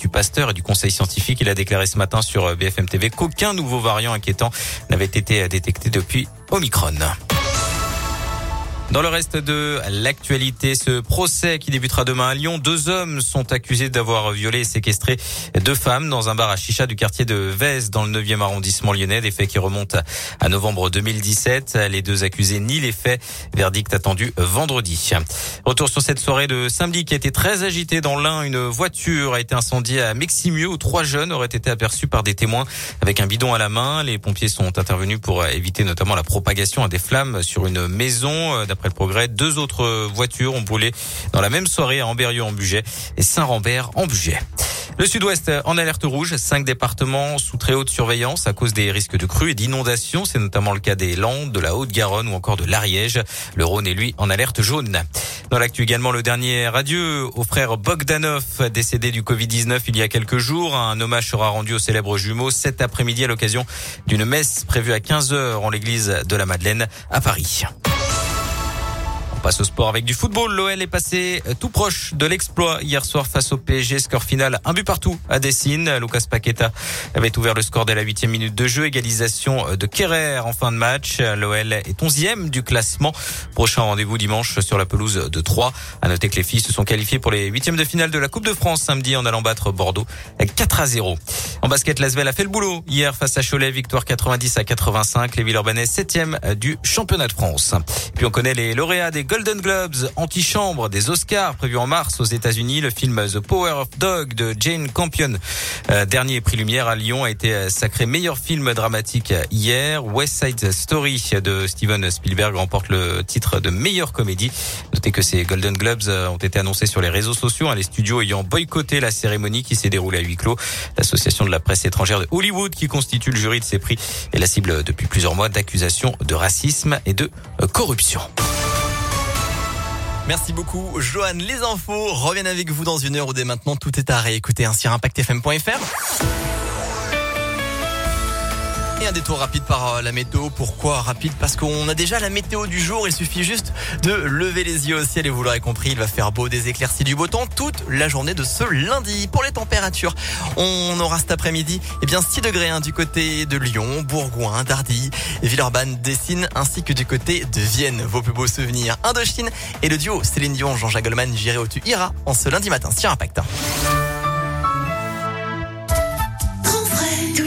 l'Institut Pasteur et du Conseil scientifique. Il a déclaré ce matin sur BFM TV qu'aucun nouveau variant inquiétant n'avait été détecté depuis Omicron. Dans le reste de l'actualité, ce procès qui débutera demain à Lyon, deux hommes sont accusés d'avoir violé et séquestré deux femmes dans un bar à chicha du quartier de Vez dans le 9e arrondissement lyonnais, des faits qui remontent à novembre 2017. Les deux accusés nient les faits. Verdict attendu vendredi. Retour sur cette soirée de samedi qui a été très agitée dans l'un. Une voiture a été incendiée à Meximieux où trois jeunes auraient été aperçus par des témoins avec un bidon à la main. Les pompiers sont intervenus pour éviter notamment la propagation à des flammes sur une maison. Après le progrès, deux autres voitures ont brûlé dans la même soirée à Amberieu en Bugey et Saint-Rambert en Bugey. Le sud-ouest en alerte rouge, cinq départements sous très haute surveillance à cause des risques de crues et d'inondations. C'est notamment le cas des Landes, de la Haute-Garonne ou encore de l'Ariège. Le Rhône est lui en alerte jaune. Dans l'actu également, le dernier adieu au frère Bogdanov, décédé du Covid-19 il y a quelques jours. Un hommage sera rendu au célèbre jumeau cet après-midi à l'occasion d'une messe prévue à 15 heures en l'église de la Madeleine à Paris passe au sport avec du football. L'OL est passé euh, tout proche de l'exploit hier soir face au PSG. Score final, un but partout à Dessine. Lucas Paqueta avait ouvert le score dès la huitième minute de jeu. Égalisation euh, de Kerrer en fin de match. L'OL est onzième du classement. Prochain rendez-vous dimanche sur la pelouse de Troyes. À noter que les filles se sont qualifiées pour les huitièmes de finale de la Coupe de France samedi en allant battre Bordeaux 4 à 0. En basket, Lasvel a fait le boulot hier face à Cholet. Victoire 90 à 85. Les Villeurbanais septième du championnat de France. Puis on connaît les lauréats des Golden Globes, antichambre des Oscars prévu en mars aux États-Unis. Le film The Power of Dog de Jane Campion, euh, dernier prix Lumière à Lyon, a été euh, sacré meilleur film dramatique hier. West Side Story de Steven Spielberg remporte le titre de meilleure comédie. Notez que ces Golden Globes euh, ont été annoncés sur les réseaux sociaux, hein, les studios ayant boycotté la cérémonie qui s'est déroulée à huis clos. L'association de la presse étrangère de Hollywood, qui constitue le jury de ces prix, est la cible depuis plusieurs mois d'accusations de racisme et de corruption. Merci beaucoup, Johan. Les infos reviennent avec vous dans une heure où dès maintenant tout est à réécouter hein, impactfm.fr. Et un détour rapide par euh, la météo. Pourquoi rapide? Parce qu'on a déjà la météo du jour. Il suffit juste de lever les yeux au ciel et vous l'aurez compris, il va faire beau, des éclaircies du beau temps toute la journée de ce lundi. Pour les températures, on aura cet après-midi eh bien 6 degrés hein, du côté de Lyon, Bourgoin, Dardy, Villeurbanne, Dessine ainsi que du côté de Vienne. Vos plus beaux souvenirs Indochine et le duo Céline Dion, Jean-Jacques Goldman, J'irai au-tu ira en ce lundi matin sur Impact.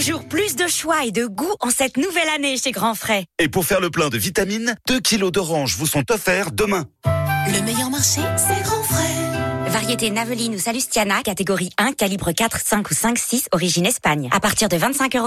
Toujours plus de choix et de goût en cette nouvelle année chez Grand Frais. Et pour faire le plein de vitamines, 2 kilos d'oranges vous sont offerts demain. Le meilleur marché, c'est Grand Frais. Variété Naveline ou Salustiana, catégorie 1, calibre 4, 5 ou 5, 6, origine Espagne. À partir de 25 euros.